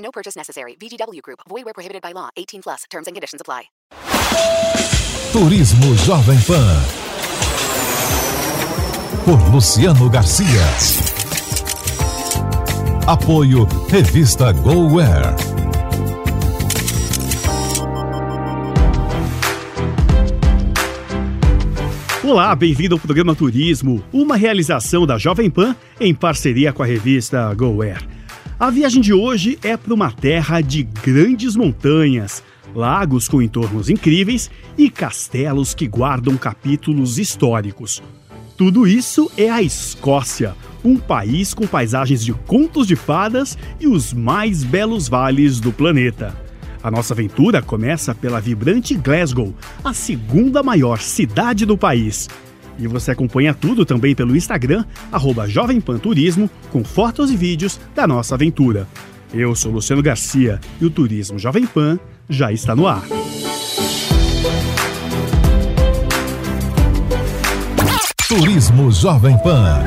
No purchase necessary. VGW Group. Void where prohibited by law. 18 plus. Terms and conditions apply. Turismo Jovem Pan. Por Luciano Garcia. Apoio Revista GoWare. Olá, bem-vindo ao programa Turismo, uma realização da Jovem Pan em parceria com a revista GoWare. A viagem de hoje é para uma terra de grandes montanhas, lagos com entornos incríveis e castelos que guardam capítulos históricos. Tudo isso é a Escócia, um país com paisagens de contos de fadas e os mais belos vales do planeta. A nossa aventura começa pela vibrante Glasgow, a segunda maior cidade do país. E você acompanha tudo também pelo Instagram, arroba Jovem Pan Turismo, com fotos e vídeos da nossa aventura. Eu sou Luciano Garcia e o Turismo Jovem Pan já está no ar. Turismo Jovem Pan.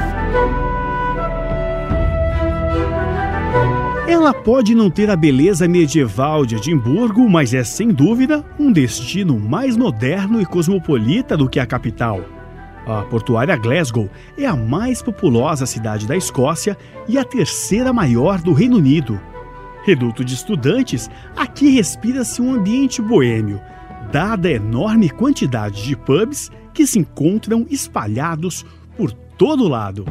Ela pode não ter a beleza medieval de Edimburgo, mas é sem dúvida um destino mais moderno e cosmopolita do que a capital. A portuária Glasgow é a mais populosa cidade da Escócia e a terceira maior do Reino Unido. Reduto de estudantes, aqui respira-se um ambiente boêmio, dada a enorme quantidade de pubs que se encontram espalhados por todo lado.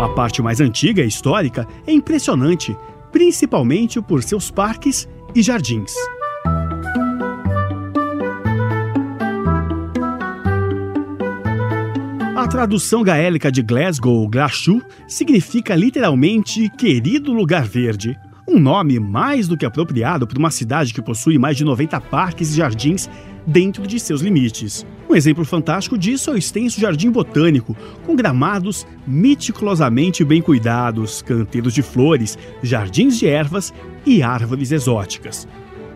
A parte mais antiga e histórica é impressionante, principalmente por seus parques e jardins. A tradução gaélica de Glasgow, Glashu, significa literalmente querido lugar verde. Um nome mais do que apropriado para uma cidade que possui mais de 90 parques e jardins dentro de seus limites. Um exemplo fantástico disso é o extenso jardim botânico, com gramados meticulosamente bem cuidados, canteiros de flores, jardins de ervas e árvores exóticas.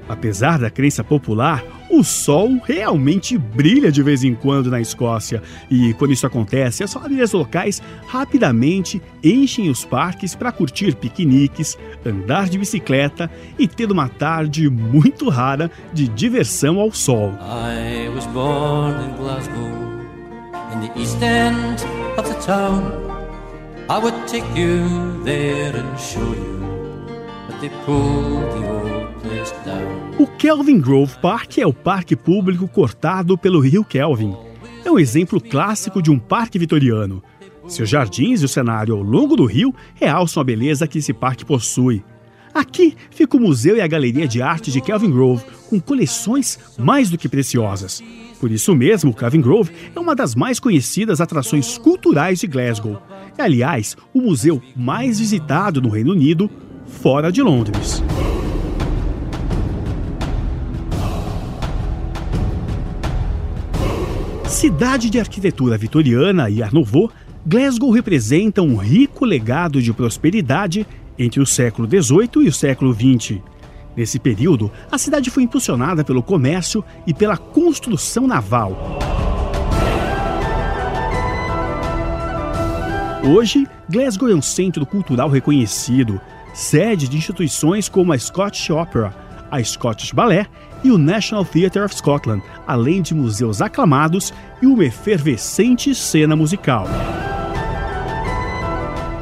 Apesar da crença popular, o sol realmente brilha de vez em quando na Escócia, e quando isso acontece, as famílias locais rapidamente enchem os parques para curtir piqueniques, andar de bicicleta e ter uma tarde muito rara de diversão ao sol. I was born in Glasgow, in the east end of the town. I would take you there and show you, but they pulled the old. O Kelvin Grove Park é o parque público cortado pelo rio Kelvin. É um exemplo clássico de um parque vitoriano. Seus jardins e o cenário ao longo do rio realçam a beleza que esse parque possui. Aqui fica o museu e a galeria de arte de Kelvin Grove, com coleções mais do que preciosas. Por isso mesmo, Kelvin Grove é uma das mais conhecidas atrações culturais de Glasgow. É, aliás, o museu mais visitado no Reino Unido, fora de Londres. Cidade de arquitetura vitoriana e Art Nouveau, Glasgow representa um rico legado de prosperidade entre o século XVIII e o século XX. Nesse período, a cidade foi impulsionada pelo comércio e pela construção naval. Hoje, Glasgow é um centro cultural reconhecido, sede de instituições como a Scottish Opera, a Scottish Ballet e o National Theatre of Scotland, além de museus aclamados e uma efervescente cena musical.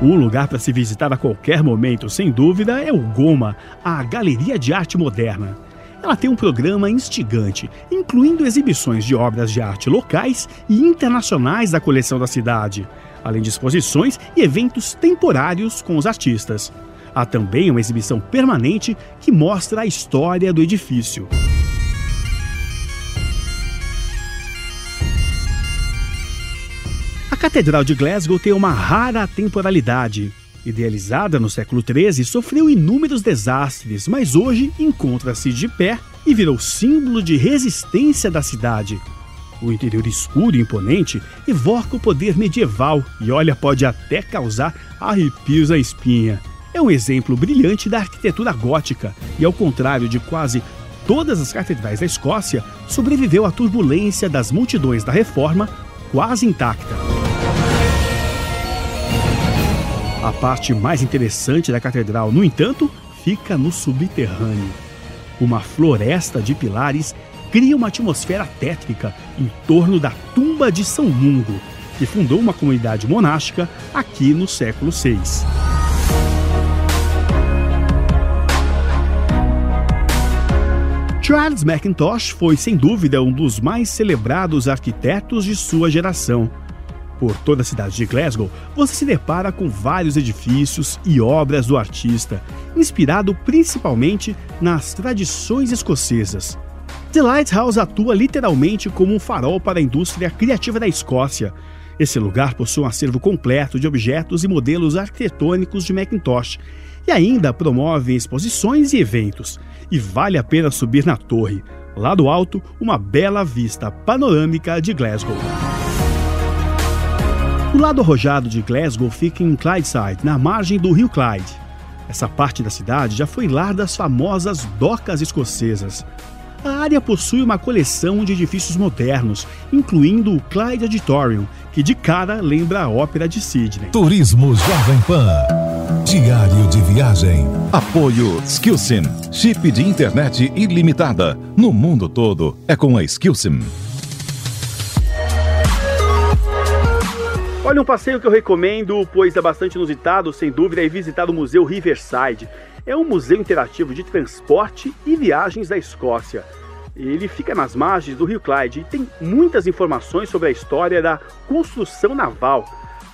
Um lugar para se visitar a qualquer momento, sem dúvida, é o Goma, a Galeria de Arte Moderna. Ela tem um programa instigante, incluindo exibições de obras de arte locais e internacionais da coleção da cidade, além de exposições e eventos temporários com os artistas. Há também uma exibição permanente que mostra a história do edifício. Catedral de Glasgow tem uma rara temporalidade. Idealizada no século XIII, sofreu inúmeros desastres, mas hoje encontra-se de pé e virou símbolo de resistência da cidade. O interior escuro e imponente evoca o poder medieval e, olha, pode até causar arrepios à espinha. É um exemplo brilhante da arquitetura gótica e, ao contrário de quase todas as catedrais da Escócia, sobreviveu à turbulência das multidões da reforma quase intacta. A parte mais interessante da catedral, no entanto, fica no subterrâneo. Uma floresta de pilares cria uma atmosfera tétrica em torno da tumba de São Mungo, que fundou uma comunidade monástica aqui no século VI. Charles Mackintosh foi, sem dúvida, um dos mais celebrados arquitetos de sua geração. Por toda a cidade de Glasgow, você se depara com vários edifícios e obras do artista, inspirado principalmente nas tradições escocesas. The Lighthouse atua literalmente como um farol para a indústria criativa da Escócia. Esse lugar possui um acervo completo de objetos e modelos arquitetônicos de Macintosh e ainda promove exposições e eventos. E vale a pena subir na torre. Lá do alto, uma bela vista panorâmica de Glasgow. O lado arrojado de Glasgow fica em Clydeside, na margem do rio Clyde. Essa parte da cidade já foi lar das famosas docas escocesas. A área possui uma coleção de edifícios modernos, incluindo o Clyde Auditorium, que de cara lembra a ópera de Sydney. Turismo Jovem Pan. Diário de viagem. Apoio Skillsim. Chip de internet ilimitada. No mundo todo é com a Skillsim. Olha, um passeio que eu recomendo, pois é bastante inusitado, sem dúvida, é visitar o Museu Riverside. É um museu interativo de transporte e viagens da Escócia. Ele fica nas margens do Rio Clyde e tem muitas informações sobre a história da construção naval.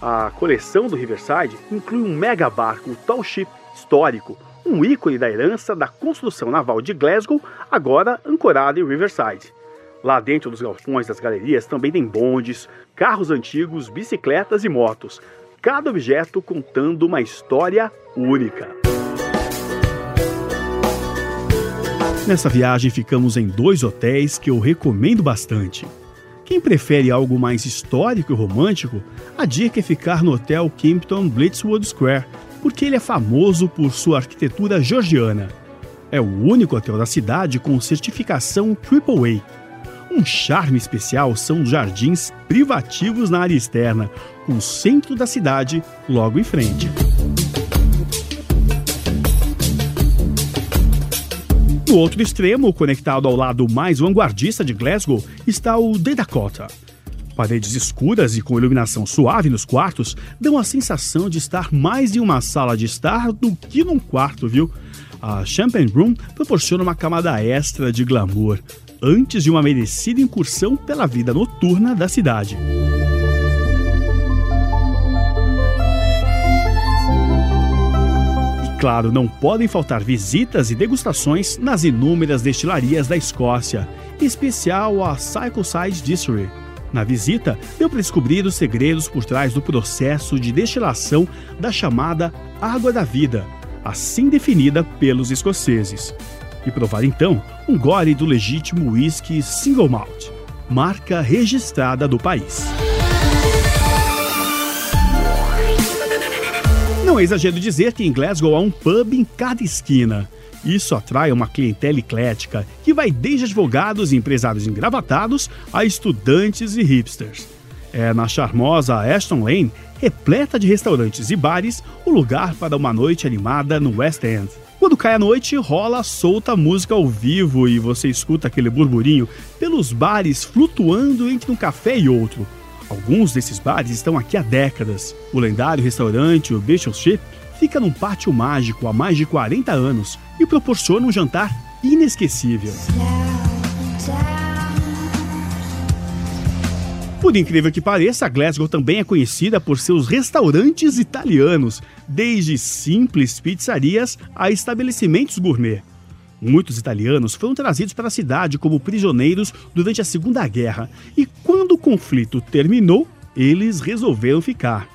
A coleção do Riverside inclui um mega barco, o Tall Ship histórico, um ícone da herança da construção naval de Glasgow, agora ancorado em Riverside. Lá dentro dos galpões das galerias também tem bondes, carros antigos, bicicletas e motos, cada objeto contando uma história única. Nessa viagem ficamos em dois hotéis que eu recomendo bastante. Quem prefere algo mais histórico e romântico, a dica é ficar no Hotel Kimpton Blitzwood Square, porque ele é famoso por sua arquitetura georgiana. É o único hotel da cidade com certificação AAA um charme especial são os jardins privativos na área externa, com o centro da cidade logo em frente. No outro extremo, conectado ao lado mais vanguardista de Glasgow, está o The Dakota. Paredes escuras e com iluminação suave nos quartos dão a sensação de estar mais em uma sala de estar do que num quarto, viu? A Champagne Room proporciona uma camada extra de glamour, antes de uma merecida incursão pela vida noturna da cidade. Claro, não podem faltar visitas e degustações nas inúmeras destilarias da Escócia, em especial a Cycleside Distillery. Na visita, deu para descobrir os segredos por trás do processo de destilação da chamada Água da Vida, assim definida pelos escoceses e provar então um gole do legítimo whisky Single Malt, marca registrada do país. Não é exagero dizer que em Glasgow há um pub em cada esquina. Isso atrai uma clientela eclética que vai desde advogados e empresários engravatados a estudantes e hipsters. É na charmosa Ashton Lane, repleta de restaurantes e bares, o lugar para uma noite animada no West End. Quando cai a noite, rola solta música ao vivo e você escuta aquele burburinho pelos bares flutuando entre um café e outro. Alguns desses bares estão aqui há décadas. O lendário restaurante, o Bishopship, fica num pátio mágico há mais de 40 anos e proporciona um jantar inesquecível. Por incrível que pareça, Glasgow também é conhecida por seus restaurantes italianos, desde simples pizzarias a estabelecimentos gourmet. Muitos italianos foram trazidos para a cidade como prisioneiros durante a Segunda Guerra e, quando o conflito terminou, eles resolveram ficar.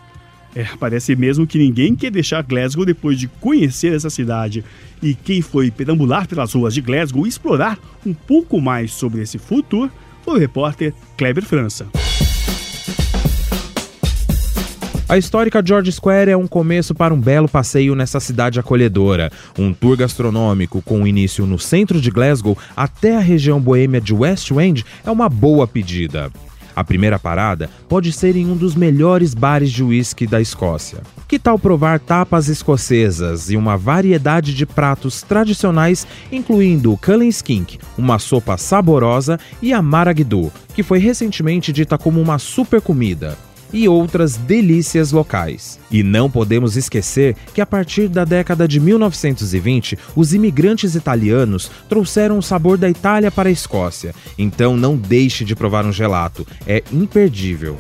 É, parece mesmo que ninguém quer deixar Glasgow depois de conhecer essa cidade. E quem foi perambular pelas ruas de Glasgow e explorar um pouco mais sobre esse futuro foi o repórter Kleber França. A histórica George Square é um começo para um belo passeio nessa cidade acolhedora. Um tour gastronômico com início no centro de Glasgow até a região boêmia de West End é uma boa pedida. A primeira parada pode ser em um dos melhores bares de uísque da Escócia. Que tal provar tapas escocesas e uma variedade de pratos tradicionais, incluindo o Cullen Skink, uma sopa saborosa, e a Maragdu, que foi recentemente dita como uma super comida e outras delícias locais. E não podemos esquecer que a partir da década de 1920, os imigrantes italianos trouxeram o sabor da Itália para a Escócia. Então não deixe de provar um gelato, é imperdível.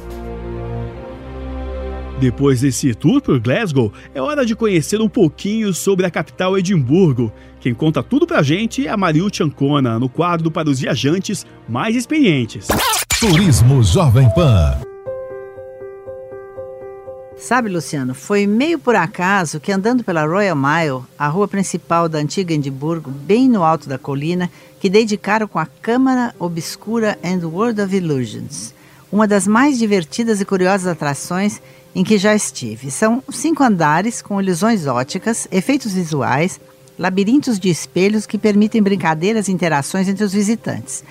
Depois desse tour por Glasgow, é hora de conhecer um pouquinho sobre a capital Edimburgo. Quem conta tudo pra gente é a Mariu Chancona, no quadro para os viajantes mais experientes. Turismo Jovem Pan. Sabe, Luciano, foi meio por acaso que andando pela Royal Mile, a rua principal da antiga Edimburgo, bem no alto da colina, que dei de cara com a Câmara Obscura and World of Illusions, uma das mais divertidas e curiosas atrações em que já estive. São cinco andares com ilusões óticas, efeitos visuais, labirintos de espelhos que permitem brincadeiras e interações entre os visitantes.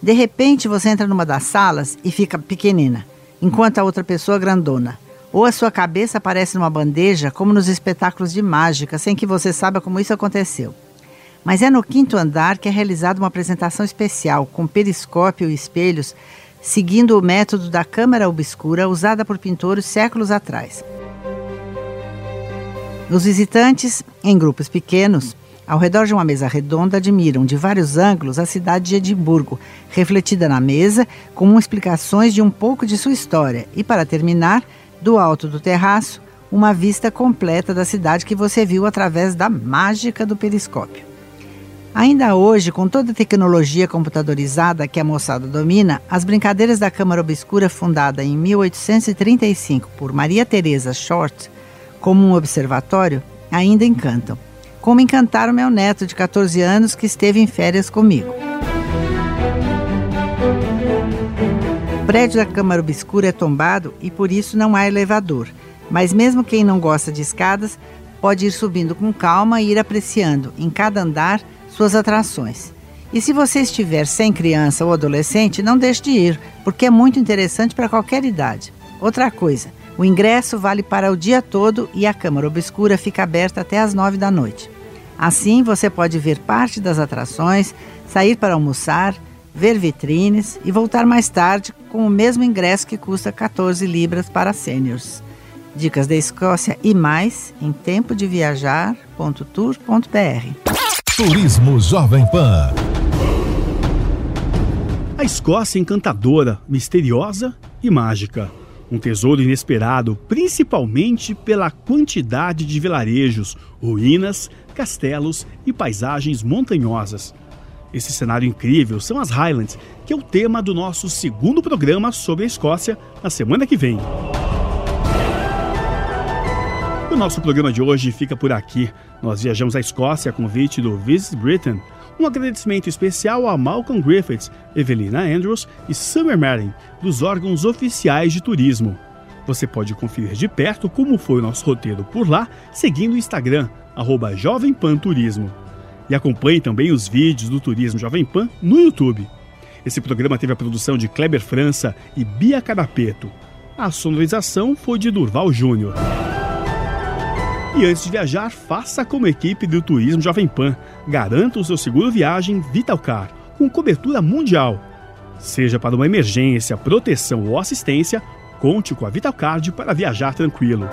De repente, você entra numa das salas e fica pequenina, enquanto a outra pessoa grandona ou a sua cabeça aparece numa bandeja, como nos espetáculos de mágica, sem que você saiba como isso aconteceu. Mas é no quinto andar que é realizada uma apresentação especial, com periscópio e espelhos, seguindo o método da câmara obscura usada por pintores séculos atrás. Os visitantes, em grupos pequenos, ao redor de uma mesa redonda, admiram de vários ângulos a cidade de Edimburgo, refletida na mesa, com explicações de um pouco de sua história. E, para terminar, do alto do terraço, uma vista completa da cidade que você viu através da mágica do periscópio. Ainda hoje, com toda a tecnologia computadorizada que a moçada domina, as brincadeiras da Câmara Obscura, fundada em 1835 por Maria Teresa Short, como um observatório, ainda encantam. Como encantaram meu neto de 14 anos que esteve em férias comigo. Prédio da Câmara Obscura é tombado e por isso não há elevador. Mas mesmo quem não gosta de escadas pode ir subindo com calma e ir apreciando em cada andar suas atrações. E se você estiver sem criança ou adolescente, não deixe de ir, porque é muito interessante para qualquer idade. Outra coisa, o ingresso vale para o dia todo e a Câmara Obscura fica aberta até às nove da noite. Assim, você pode ver parte das atrações, sair para almoçar, ver vitrines e voltar mais tarde com o mesmo ingresso que custa 14 libras para sêniors. Dicas da Escócia e mais em tempo de viajar.tour.br. Turismo Jovem Pan. A Escócia é encantadora, misteriosa e mágica. Um tesouro inesperado, principalmente pela quantidade de vilarejos, ruínas, castelos e paisagens montanhosas. Esse cenário incrível são as Highlands, que é o tema do nosso segundo programa sobre a Escócia na semana que vem. O nosso programa de hoje fica por aqui. Nós viajamos à Escócia a convite do Visit Britain. Um agradecimento especial a Malcolm Griffiths, Evelina Andrews e Summer Merlin, dos órgãos oficiais de turismo. Você pode conferir de perto como foi o nosso roteiro por lá, seguindo o Instagram, arroba Jovem Pan Turismo. E acompanhe também os vídeos do Turismo Jovem Pan no YouTube. Esse programa teve a produção de Kleber França e Bia Carapeto. A sonorização foi de Durval Júnior. E antes de viajar, faça como equipe do Turismo Jovem Pan. Garanta o seu seguro viagem Vitalcar, com cobertura mundial. Seja para uma emergência, proteção ou assistência, conte com a Vitalcard para viajar tranquilo.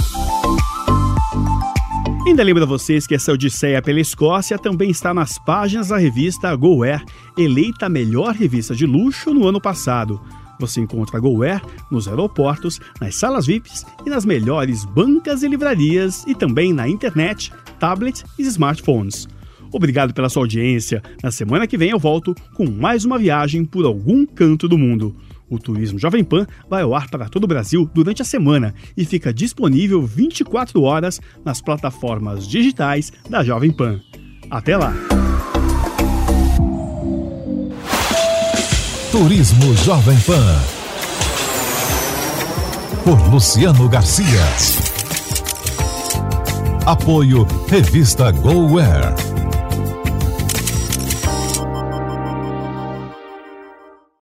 Ainda lembro a vocês que essa Odisseia pela Escócia também está nas páginas da revista GoAir, eleita a melhor revista de luxo no ano passado. Você encontra a GoAir nos aeroportos, nas salas VIPs e nas melhores bancas e livrarias e também na internet, tablet e smartphones. Obrigado pela sua audiência. Na semana que vem eu volto com mais uma viagem por algum canto do mundo. O Turismo Jovem Pan vai ao ar para todo o Brasil durante a semana e fica disponível 24 horas nas plataformas digitais da Jovem Pan. Até lá! Turismo Jovem Pan. Por Luciano Garcia. Apoio Revista GoWare.